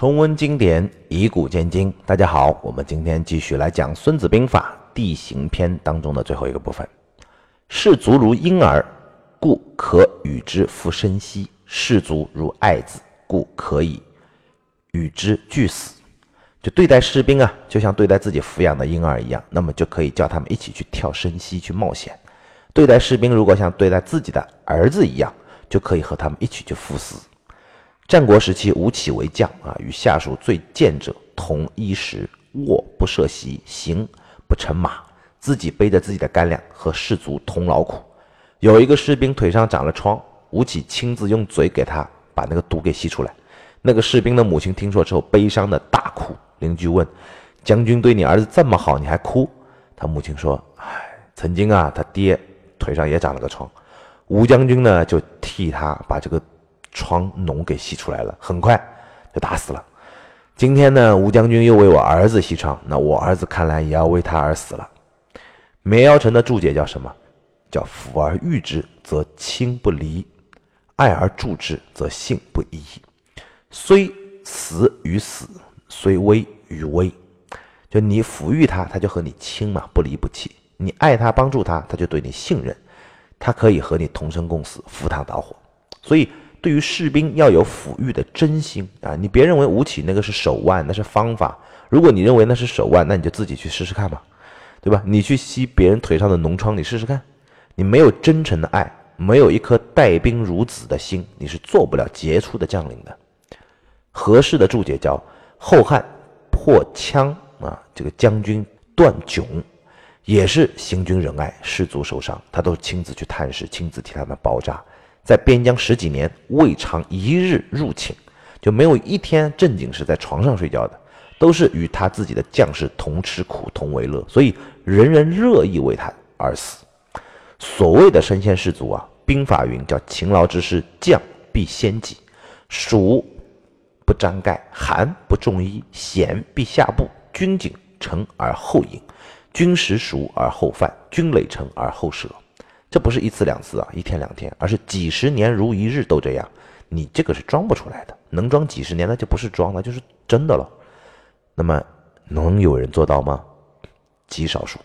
重温经典，以古鉴今。大家好，我们今天继续来讲《孙子兵法·地形篇》当中的最后一个部分。士卒如婴儿，故可与之复生息；士卒如爱子，故可以与之俱死。就对待士兵啊，就像对待自己抚养的婴儿一样，那么就可以叫他们一起去跳生息，去冒险。对待士兵，如果像对待自己的儿子一样，就可以和他们一起去赴死。战国时期，吴起为将啊，与下属最贱者同衣食，卧不设席，行不乘马，自己背着自己的干粮，和士卒同劳苦。有一个士兵腿上长了疮，吴起亲自用嘴给他把那个毒给吸出来。那个士兵的母亲听说之后，悲伤的大哭。邻居问：“将军对你儿子这么好，你还哭？”他母亲说：“唉，曾经啊，他爹腿上也长了个疮，吴将军呢就替他把这个疮脓给吸出来了，很快就打死了。今天呢，吴将军又为我儿子吸疮，那我儿子看来也要为他而死了。”梅尧臣的注解叫什么？叫“抚而育之，则亲不离；爱而助之，则信不疑。虽死与死。”虽危与危，就你抚育他，他就和你亲嘛，不离不弃；你爱他，帮助他，他就对你信任，他可以和你同生共死，赴汤蹈火。所以，对于士兵要有抚育的真心啊！你别认为吴起那个是手腕，那是方法。如果你认为那是手腕，那你就自己去试试看吧，对吧？你去吸别人腿上的脓疮，你试试看。你没有真诚的爱，没有一颗待兵如子的心，你是做不了杰出的将领的。合适的注解叫。后汉破羌啊，这个将军段炯也是行军仁爱，士卒受伤，他都亲自去探视，亲自替他们包扎。在边疆十几年，未尝一日入寝，就没有一天正经是在床上睡觉的，都是与他自己的将士同吃苦，同为乐，所以人人乐意为他而死。所谓的身先士卒啊，兵法云叫勤劳之师，将必先己，蜀。不沾盖，寒不重衣，险必下步。军警诚而后隐，军食熟而后饭，军累成而后舍。这不是一次两次啊，一天两天，而是几十年如一日都这样。你这个是装不出来的，能装几十年那就不是装了，就是真的了。那么能有人做到吗？极少数。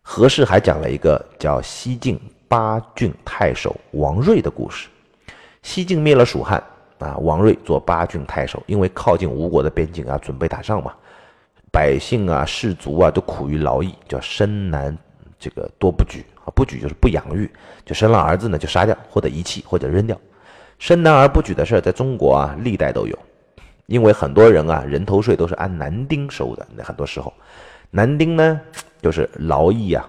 何氏还讲了一个叫西晋八郡太守王睿的故事。西晋灭了蜀汉。啊，王睿做八郡太守，因为靠近吴国的边境啊，准备打仗嘛，百姓啊、士卒啊都苦于劳役，叫生男这个多不举啊，不举就是不养育，就生了儿子呢就杀掉或者遗弃或者扔掉。生男儿不举的事儿，在中国啊历代都有，因为很多人啊人头税都是按男丁收的，那很多时候男丁呢就是劳役啊，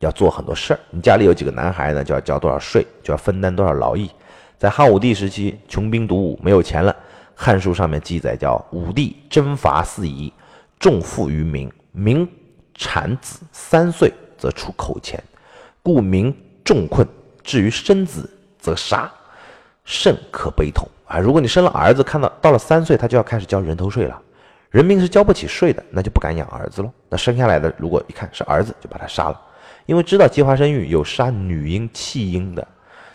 要做很多事儿。你家里有几个男孩呢，就要交多少税，就要分担多少劳役。在汉武帝时期，穷兵黩武，没有钱了，《汉书》上面记载叫武帝征伐四夷，重赋于民，民产子三岁则出口钱，故民重困，至于生子则杀，甚可悲痛啊！如果你生了儿子，看到到了三岁，他就要开始交人头税了，人民是交不起税的，那就不敢养儿子喽。那生下来的如果一看是儿子，就把他杀了，因为知道计划生育有杀女婴弃婴的，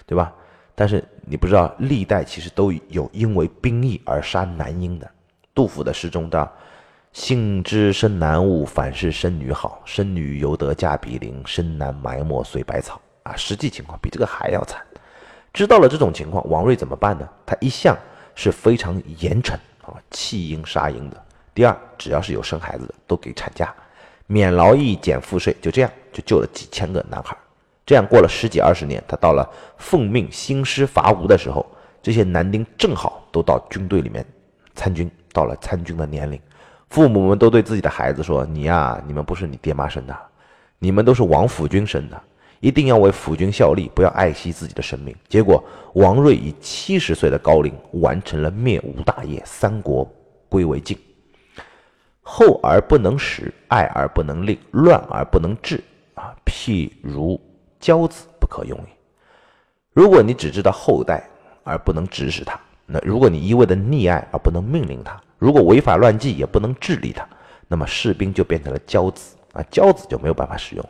对吧？但是你不知道，历代其实都有因为兵役而杀男婴的。杜甫的诗中道：“幸知生男恶，反是生女好。生女犹得嫁比邻，生男埋没随百草。”啊，实际情况比这个还要惨。知道了这种情况，王瑞怎么办呢？他一向是非常严惩啊，弃婴杀婴的。第二，只要是有生孩子的，都给产假，免劳役，减赋税，就这样就救了几千个男孩。这样过了十几二十年，他到了奉命兴师伐吴的时候，这些男丁正好都到军队里面参军，到了参军的年龄，父母们都对自己的孩子说：“你呀，你们不是你爹妈生的，你们都是王府君生的，一定要为府君效力，不要爱惜自己的生命。”结果，王睿以七十岁的高龄完成了灭吴大业，三国归为晋。厚而不能使，爱而不能令，乱而不能治啊，譬如。骄子不可用也。如果你只知道厚待而不能指使他，那如果你一味的溺爱而不能命令他，如果违法乱纪也不能治理他，那么士兵就变成了骄子啊，骄子就没有办法使用了。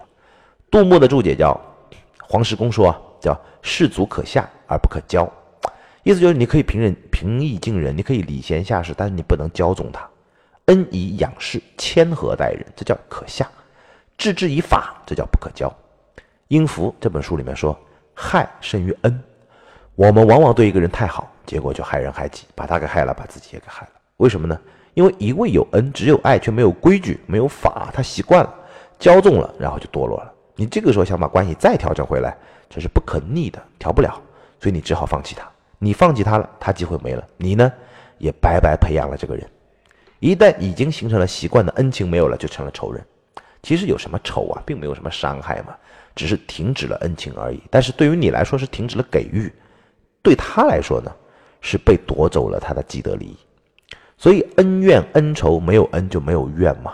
杜牧的注解叫黄石公说，叫士卒可下而不可骄，意思就是你可以平人平易近人，你可以礼贤下士，但是你不能骄纵他。恩以养士，谦和待人，这叫可下；治之以法，这叫不可骄。英孚这本书里面说，害胜于恩。我们往往对一个人太好，结果就害人害己，把他给害了，把自己也给害了。为什么呢？因为一味有恩，只有爱，却没有规矩，没有法，他习惯了，骄纵了，然后就堕落了。你这个时候想把关系再调整回来，这是不可逆的，调不了，所以你只好放弃他。你放弃他了，他机会没了，你呢，也白白培养了这个人。一旦已经形成了习惯的恩情没有了，就成了仇人。其实有什么仇啊，并没有什么伤害嘛，只是停止了恩情而已。但是对于你来说是停止了给予。对他来说呢，是被夺走了他的既得利益，所以恩怨恩仇没有恩就没有怨嘛，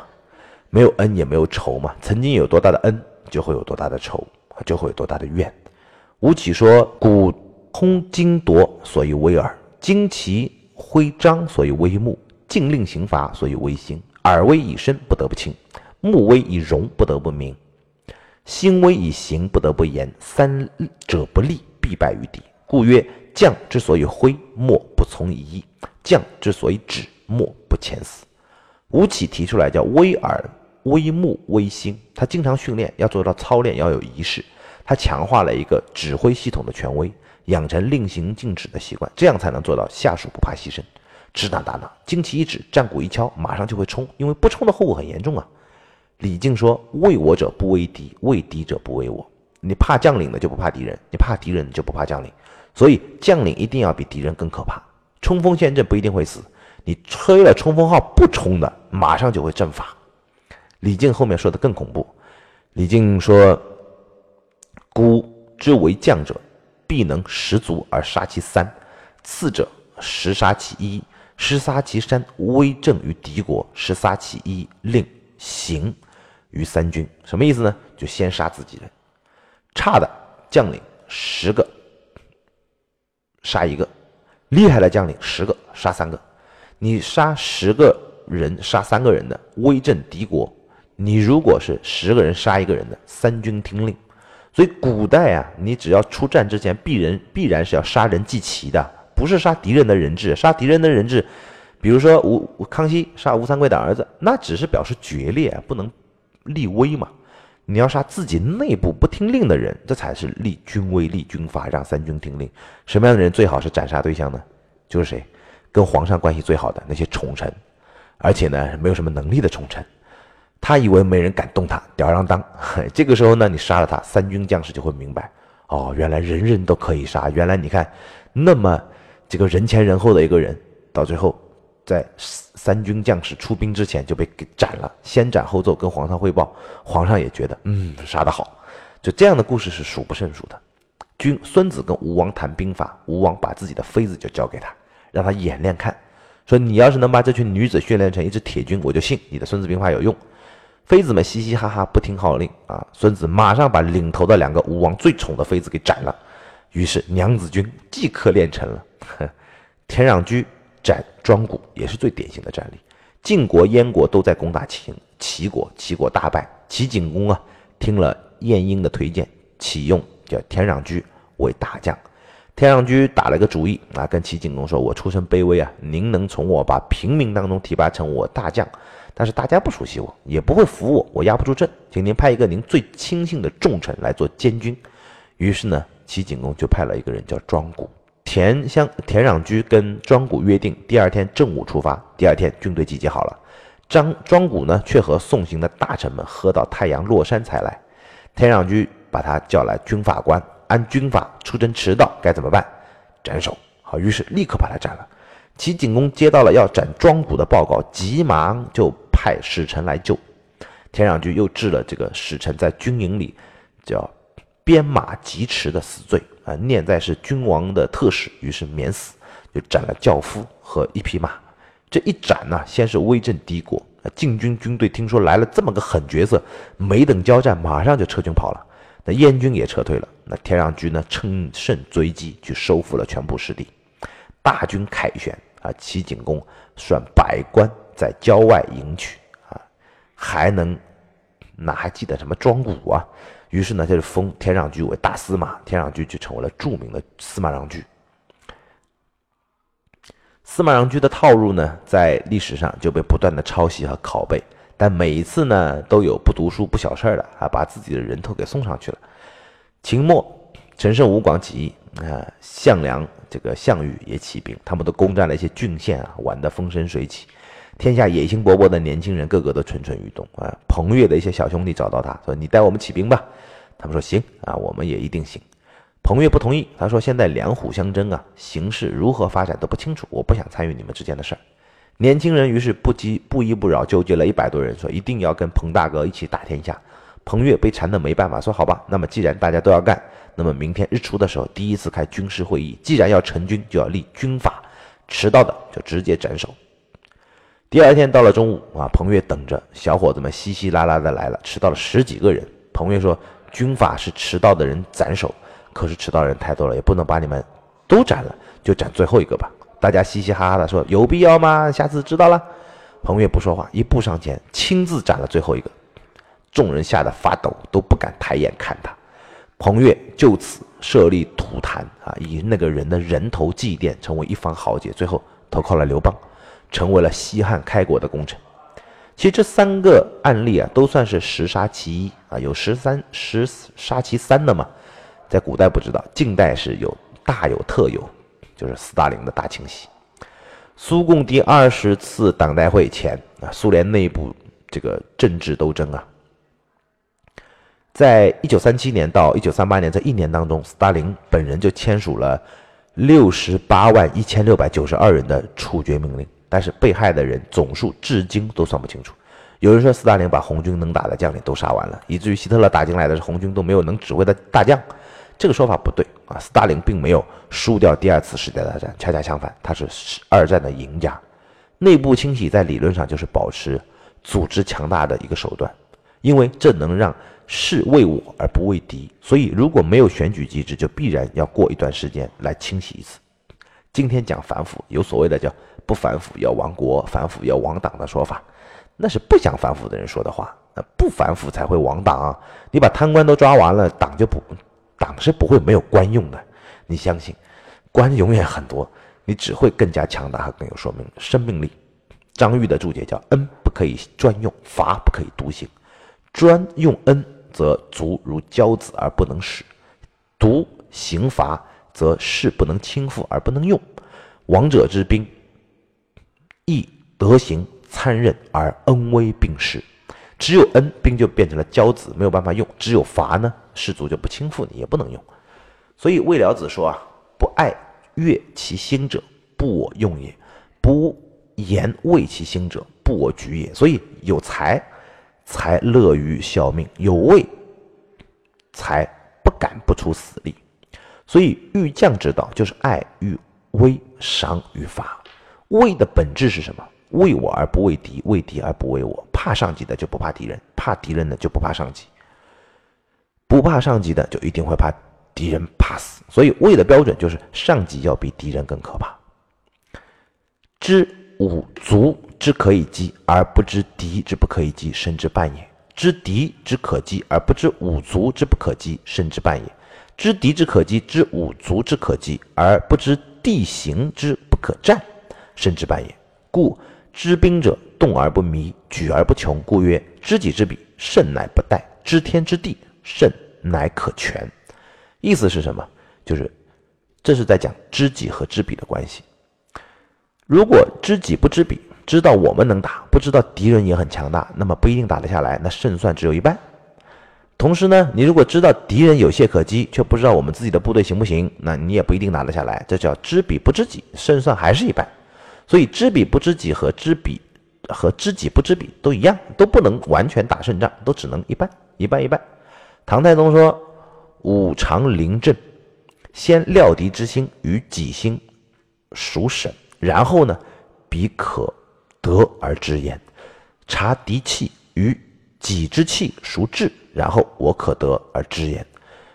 没有恩也没有仇嘛。曾经有多大的恩，就会有多大的仇，就会有多大的怨。吴起说：“古空经夺，所以威耳；旌旗徽章，所以威目；禁令刑罚，所以威心。耳威以身，不得不亲；目威以容，不得不明；心威以行，不得不言。三者不立，必败于敌。”故曰：将之所以挥，莫不从一；将之所以止，莫不前死。吴起提出来叫威耳、威目、威心。他经常训练，要做到操练要有仪式。他强化了一个指挥系统的权威，养成令行禁止的习惯，这样才能做到下属不怕牺牲。指哪打哪，旌旗一指，战鼓一敲，马上就会冲，因为不冲的后果很严重啊。李靖说：“畏我者不畏敌，畏敌者不畏我。你怕将领的就不怕敌人，你怕敌人就不怕将领。”所以将领一定要比敌人更可怕。冲锋陷阵不一定会死，你吹了冲锋号不冲的，马上就会阵法。李靖后面说的更恐怖。李靖说：“孤之为将者，必能十足而杀其三；次者十杀其一，十杀其三，威震于敌国；十杀其一，令行于三军。什么意思呢？就先杀自己人。差的将领十个。”杀一个厉害的将领，十个杀三个，你杀十个人杀三个人的威震敌国。你如果是十个人杀一个人的三军听令，所以古代啊，你只要出战之前，必人必然是要杀人祭旗的，不是杀敌人的人质。杀敌人的人质，比如说吴康熙杀吴三桂的儿子，那只是表示决裂，不能立威嘛。你要杀自己内部不听令的人，这才是立军威、立军法，让三军听令。什么样的人最好是斩杀对象呢？就是谁，跟皇上关系最好的那些宠臣，而且呢没有什么能力的宠臣。他以为没人敢动他，吊儿郎当。这个时候呢，你杀了他，三军将士就会明白，哦，原来人人都可以杀。原来你看，那么这个人前人后的一个人，到最后。在三军将士出兵之前就被给斩了，先斩后奏，跟皇上汇报，皇上也觉得嗯杀得好，就这样的故事是数不胜数的。君孙子跟吴王谈兵法，吴王把自己的妃子就交给他，让他演练看，说你要是能把这群女子训练成一支铁军，我就信你的孙子兵法有用。妃子们嘻嘻哈哈不听号令啊，孙子马上把领头的两个吴王最宠的妃子给斩了，于是娘子军即刻练成了。田壤居。斩庄谷也是最典型的战例，晋国、燕国都在攻打齐齐国，齐国大败。齐景公啊，听了晏婴的推荐，启用叫田壤居为大将。田壤居打了个主意啊，跟齐景公说：“我出身卑微啊，您能从我把平民当中提拔成我大将，但是大家不熟悉我，也不会服我，我压不住阵，请您派一个您最亲信的重臣来做监军。”于是呢，齐景公就派了一个人叫庄谷。田相田壤居跟庄谷约定，第二天正午出发。第二天军队集结好了，张庄谷呢却和送行的大臣们喝到太阳落山才来。田壤居把他叫来军法官，按军法出征迟到该怎么办？斩首。好，于是立刻把他斩了。齐景公接到了要斩庄谷的报告，急忙就派使臣来救。田壤居又治了这个使臣在军营里叫鞭马疾驰的死罪。啊，念在是君王的特使，于是免死，就斩了轿夫和一匹马。这一斩呢，先是威震敌国。晋军军队听说来了这么个狠角色，没等交战，马上就撤军跑了。那燕军也撤退了。那田壤居呢，乘胜追击，去收复了全部失地。大军凯旋啊，齐景公率百官在郊外迎娶啊，还能哪还记得什么庄谷啊？于是呢，就是封田壤居为大司马，田壤居就成为了著名的司马让居。司马阳居的套路呢，在历史上就被不断的抄袭和拷贝，但每一次呢，都有不读书不晓事儿的啊，把自己的人头给送上去了。秦末陈胜吴广起义啊，项梁这个项羽也起兵，他们都攻占了一些郡县啊，玩得风生水起。天下野心勃勃的年轻人个个都蠢蠢欲动啊。彭越的一些小兄弟找到他说：“你带我们起兵吧。”他们说：“行啊，我们也一定行。”彭越不同意，他说：“现在两虎相争啊，形势如何发展都不清楚，我不想参与你们之间的事儿。”年轻人于是不羁不依不饶，纠结了一百多人，说一定要跟彭大哥一起打天下。彭越被缠得没办法，说：“好吧，那么既然大家都要干，那么明天日出的时候第一次开军事会议，既然要成军，就要立军法，迟到的就直接斩首。”第二天到了中午啊，彭越等着小伙子们稀稀拉拉的来了，迟到了十几个人。彭越说：“军法是迟到的人斩首，可是迟到人太多了，也不能把你们都斩了，就斩最后一个吧。”大家嘻嘻哈哈的说：“有必要吗？下次知道了。”彭越不说话，一步上前，亲自斩了最后一个。众人吓得发抖，都不敢抬眼看他。彭越就此设立土坛啊，以那个人的人头祭奠，成为一方豪杰。最后投靠了刘邦。成为了西汉开国的功臣。其实这三个案例啊，都算是十杀其一啊，有十三十杀其三的嘛。在古代不知道，近代是有大有特有，就是斯大林的大清洗。苏共第二十次党代会前啊，苏联内部这个政治斗争啊，在一九三七年到一九三八年这一年当中，斯大林本人就签署了六十八万一千六百九十二人的处决命令。但是被害的人总数至今都算不清楚。有人说斯大林把红军能打的将领都杀完了，以至于希特勒打进来的是红军都没有能指挥的大将。这个说法不对啊！斯大林并没有输掉第二次世界大战，恰恰相反，他是二战的赢家。内部清洗在理论上就是保持组织强大的一个手段，因为这能让士为我而不为敌。所以如果没有选举机制，就必然要过一段时间来清洗一次。今天讲反腐，有所谓的叫。不反腐要亡国，反腐要亡党的说法，那是不想反腐的人说的话。那不反腐才会亡党啊。你把贪官都抓完了，党就不，党是不会没有官用的。你相信，官永远很多，你只会更加强大和更有说明生命力。张玉的注解叫：恩不可以专用，罚不可以独行。专用恩，则足如骄子而不能使；独刑罚，则士不能轻负而不能用。王者之兵。亦德行参任而恩威并施，只有恩兵就变成了骄子，没有办法用；只有罚呢，士卒就不轻负你，也不能用。所以魏了子说啊：“不爱悦其心者，不我用也；不言为其心者，不我举也。”所以有才才乐于效命，有畏才不敢不出死力。所以欲将之道，就是爱与威，赏与罚。畏的本质是什么？为我而不为敌，为敌而不为我。怕上级的就不怕敌人，怕敌人的就不怕上级。不怕上级的就一定会怕敌人，怕死。所以魏的标准就是上级要比敌人更可怕。知五足之可以击，而不知敌之不可以击，甚至半也；知敌之可击，而不知五足之不可击，甚至半也；知敌之可击，知五足之可击，而不知地形之不可战。甚至半也，故知兵者动而不迷，举而不穷，故曰：知己知彼，胜乃不殆；知天知地，胜乃可全。意思是什么？就是这是在讲知己和知彼的关系。如果知己不知彼，知道我们能打，不知道敌人也很强大，那么不一定打得下来，那胜算只有一半。同时呢，你如果知道敌人有懈可击，却不知道我们自己的部队行不行，那你也不一定打得下来。这叫知彼不知己，胜算还是一半。所以知彼不知己和知彼和知己不知彼都一样，都不能完全打胜仗，都只能一半一半一半。唐太宗说：“五常临阵，先料敌之心与己心孰审，然后呢，彼可得而知焉；察敌气与己之气孰至，然后我可得而知焉。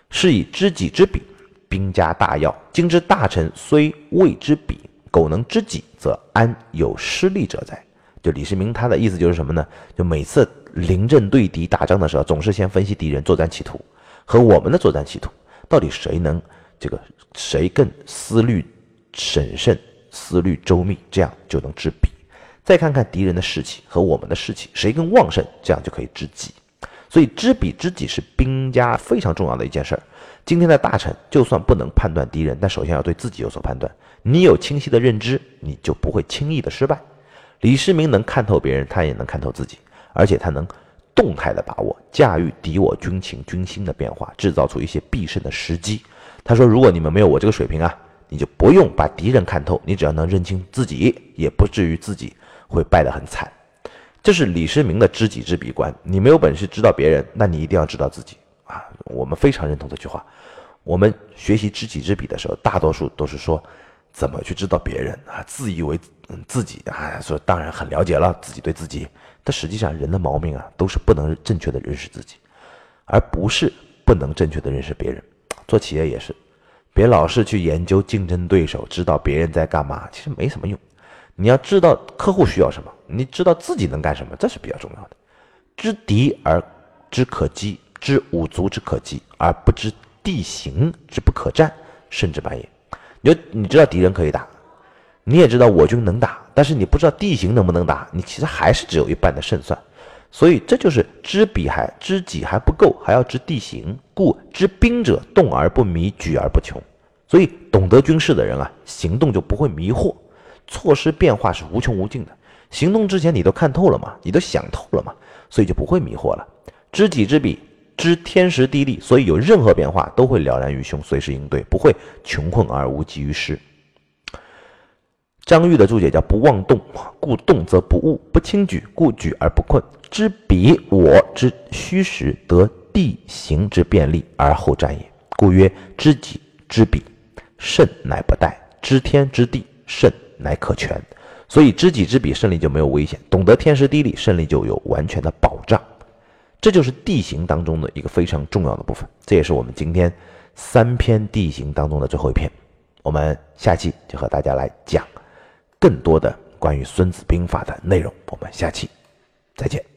是以知己知彼，兵家大要。今之大臣虽未知彼。”苟能知己，则安有失利者哉？就李世民他的意思就是什么呢？就每次临阵对敌打仗的时候，总是先分析敌人作战企图和我们的作战企图，到底谁能这个谁更思虑审慎，思虑周密，这样就能知彼。再看看敌人的士气和我们的士气，谁更旺盛，这样就可以知己。所以知彼知己是兵家非常重要的一件事儿。今天的大臣就算不能判断敌人，但首先要对自己有所判断。你有清晰的认知，你就不会轻易的失败。李世民能看透别人，他也能看透自己，而且他能动态的把握、驾驭敌我军情军心的变化，制造出一些必胜的时机。他说：“如果你们没有我这个水平啊，你就不用把敌人看透，你只要能认清自己，也不至于自己会败得很惨。”这是李世民的知己知彼观。你没有本事知道别人，那你一定要知道自己啊！我们非常认同这句话。我们学习知己知彼的时候，大多数都是说怎么去知道别人啊，自以为自己啊，说当然很了解了自己对自己。但实际上，人的毛病啊，都是不能正确的认识自己，而不是不能正确的认识别人。做企业也是，别老是去研究竞争对手，知道别人在干嘛，其实没什么用。你要知道客户需要什么，你知道自己能干什么，这是比较重要的。知敌而知可击，知五足之可击，而不知地形之不可战，甚至半也。你就你知道敌人可以打，你也知道我军能打，但是你不知道地形能不能打，你其实还是只有一半的胜算。所以这就是知彼还知己还不够，还要知地形。故知兵者，动而不迷，举而不穷。所以懂得军事的人啊，行动就不会迷惑。措施变化是无穷无尽的，行动之前你都看透了嘛，你都想透了嘛，所以就不会迷惑了。知己知彼，知天时地利，所以有任何变化都会了然于胸，随时应对，不会穷困而无济于事。张玉的注解叫“不妄动，故动则不误；不轻举，故举而不困。知彼我之虚实，得地形之便利而后战也。故曰：知己知彼，胜乃不殆；知天知地，胜。”乃可全，所以知己知彼，胜利就没有危险；懂得天时地利，胜利就有完全的保障。这就是地形当中的一个非常重要的部分，这也是我们今天三篇地形当中的最后一篇。我们下期就和大家来讲更多的关于《孙子兵法》的内容。我们下期再见。